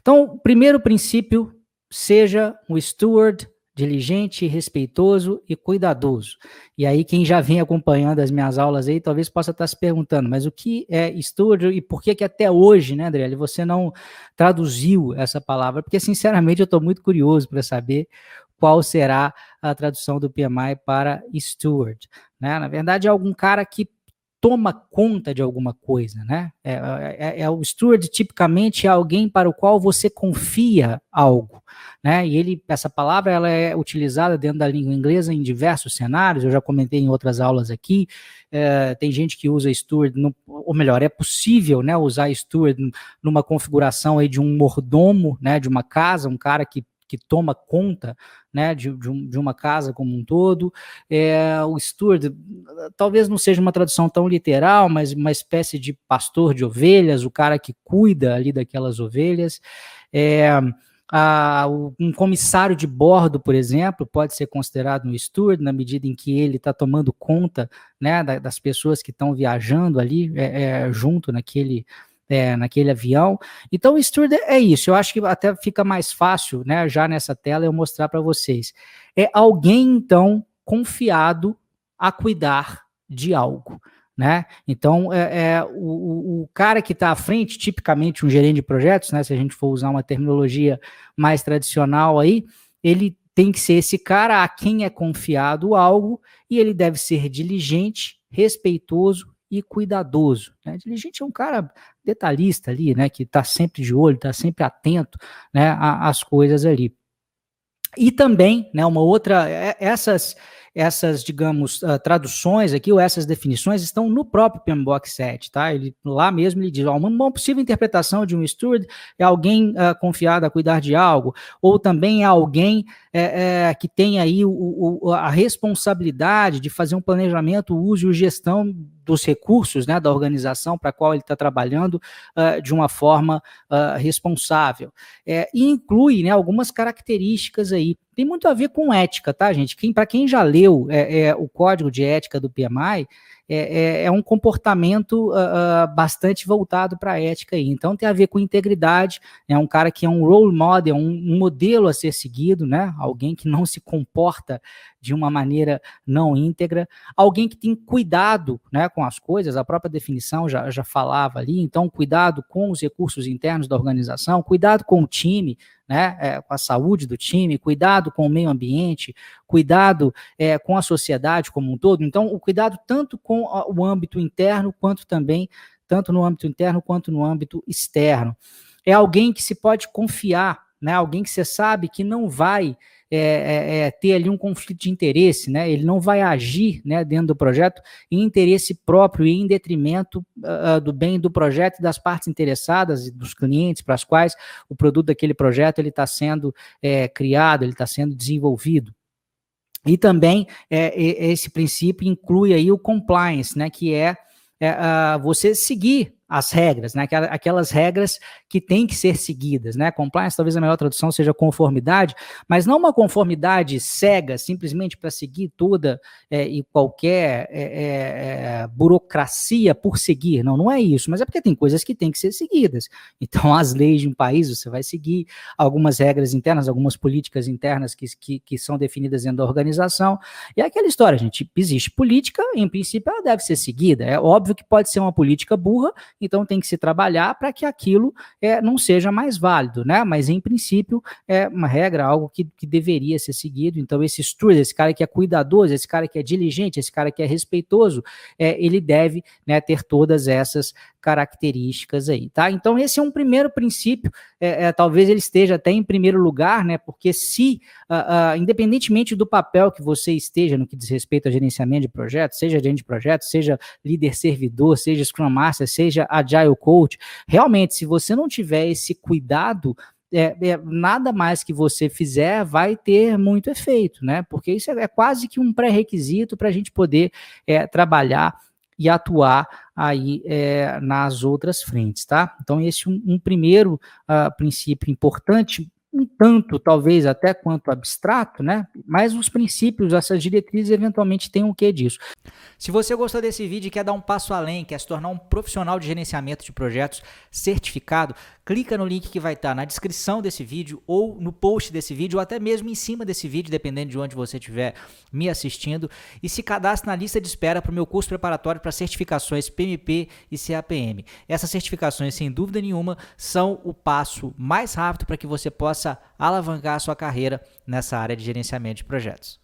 Então, o primeiro princípio, seja um steward diligente, respeitoso e cuidadoso. E aí, quem já vem acompanhando as minhas aulas aí, talvez possa estar se perguntando, mas o que é estúdio e por que que até hoje, né, Adriele, você não traduziu essa palavra? Porque, sinceramente, eu estou muito curioso para saber qual será a tradução do PMI para steward. Né? Na verdade, é algum cara que toma conta de alguma coisa, né? É, é, é, o steward tipicamente é alguém para o qual você confia algo, né? E ele, essa palavra, ela é utilizada dentro da língua inglesa em diversos cenários. Eu já comentei em outras aulas aqui. É, tem gente que usa steward, no, ou melhor, é possível, né? Usar steward numa configuração aí de um mordomo, né? De uma casa, um cara que que toma conta né, de, de, um, de, uma casa como um todo. É, o steward, talvez não seja uma tradução tão literal, mas uma espécie de pastor de ovelhas, o cara que cuida ali daquelas ovelhas. É, a, um comissário de bordo, por exemplo, pode ser considerado um steward na medida em que ele está tomando conta né, das pessoas que estão viajando ali é, é, junto naquele, é, naquele avião. Então, o steward é isso. Eu acho que até fica mais fácil, né, já nessa tela, eu mostrar para vocês. É alguém, então, confiado a cuidar de algo. Né? Então, é, é o, o, cara que está à frente, tipicamente um gerente de projetos, né, se a gente for usar uma terminologia mais tradicional aí, ele tem que ser esse cara a quem é confiado algo e ele deve ser diligente, respeitoso e cuidadoso. Né? Diligente é um cara detalhista ali, né? Que está sempre de olho, está sempre atento, né? Às coisas ali. E também, né? Uma outra, é, essas essas, digamos, uh, traduções aqui, ou essas definições, estão no próprio PMBOK 7, tá? Ele, lá mesmo ele diz, ó, uma possível interpretação de um steward é alguém uh, confiado a cuidar de algo, ou também é alguém é, é, que tem aí o, o, a responsabilidade de fazer um planejamento, uso e gestão dos recursos né, da organização para a qual ele está trabalhando uh, de uma forma uh, responsável. É, e inclui né, algumas características aí. Tem muito a ver com ética, tá, gente? Quem, para quem já leu é, é, o código de ética do PMI, é, é, é um comportamento uh, bastante voltado para a ética aí. Então tem a ver com integridade, é um cara que é um role model, um, um modelo a ser seguido, né? Alguém que não se comporta de uma maneira não íntegra, alguém que tem cuidado né, com as coisas, a própria definição já, já falava ali, então cuidado com os recursos internos da organização, cuidado com o time, né, é, com a saúde do time, cuidado com o meio ambiente, cuidado é, com a sociedade como um todo. Então, o cuidado tanto com o âmbito interno quanto também, tanto no âmbito interno quanto no âmbito externo. É alguém que se pode confiar, né, alguém que você sabe que não vai é, é, é, ter ali um conflito de interesse, né? Ele não vai agir né, dentro do projeto em interesse próprio e em detrimento uh, do bem do projeto e das partes interessadas e dos clientes para as quais o produto daquele projeto ele está sendo é, criado, ele está sendo desenvolvido. E também é, esse princípio inclui aí o compliance, né? Que é, uh, você seguir as regras, né? Aquelas regras que têm que ser seguidas, né? Compliance, talvez a melhor tradução seja conformidade, mas não uma conformidade cega, simplesmente para seguir toda é, e qualquer é, é, é, burocracia por seguir. Não, não é isso, mas é porque tem coisas que têm que ser seguidas. Então, as leis de um país, você vai seguir algumas regras internas, algumas políticas internas que, que, que são definidas dentro da organização. E é aquela história, gente, existe política, em princípio ela deve ser seguida. É óbvio que pode ser uma política burra, então tem que se trabalhar para que aquilo é, não seja mais válido, né? Mas em princípio é uma regra, algo que, que deveria ser seguido. Então, esse steward, esse cara que é cuidadoso, esse cara que é diligente, esse cara que é respeitoso, é, ele deve né, ter todas essas características aí, tá? Então, esse é um primeiro princípio, é, é, talvez ele esteja até em primeiro lugar, né? Porque se, uh, uh, independentemente do papel que você esteja no que diz respeito a gerenciamento de projetos, seja gerente de projetos, seja líder servidor, seja Scrum Master, seja Agile Coach, realmente, se você não tiver esse cuidado, é, é, nada mais que você fizer vai ter muito efeito, né? Porque isso é, é quase que um pré-requisito para a gente poder é, trabalhar e atuar aí é, nas outras frentes, tá? Então, esse é um, um primeiro uh, princípio importante, um tanto, talvez até quanto abstrato, né? Mas os princípios, essas diretrizes, eventualmente têm um quê disso. Se você gostou desse vídeo e quer dar um passo além, quer se tornar um profissional de gerenciamento de projetos certificado, clica no link que vai estar na descrição desse vídeo ou no post desse vídeo ou até mesmo em cima desse vídeo, dependendo de onde você estiver me assistindo, e se cadastre na lista de espera para o meu curso preparatório para certificações PMP e CAPM. Essas certificações, sem dúvida nenhuma, são o passo mais rápido para que você possa alavancar a sua carreira nessa área de gerenciamento de projetos.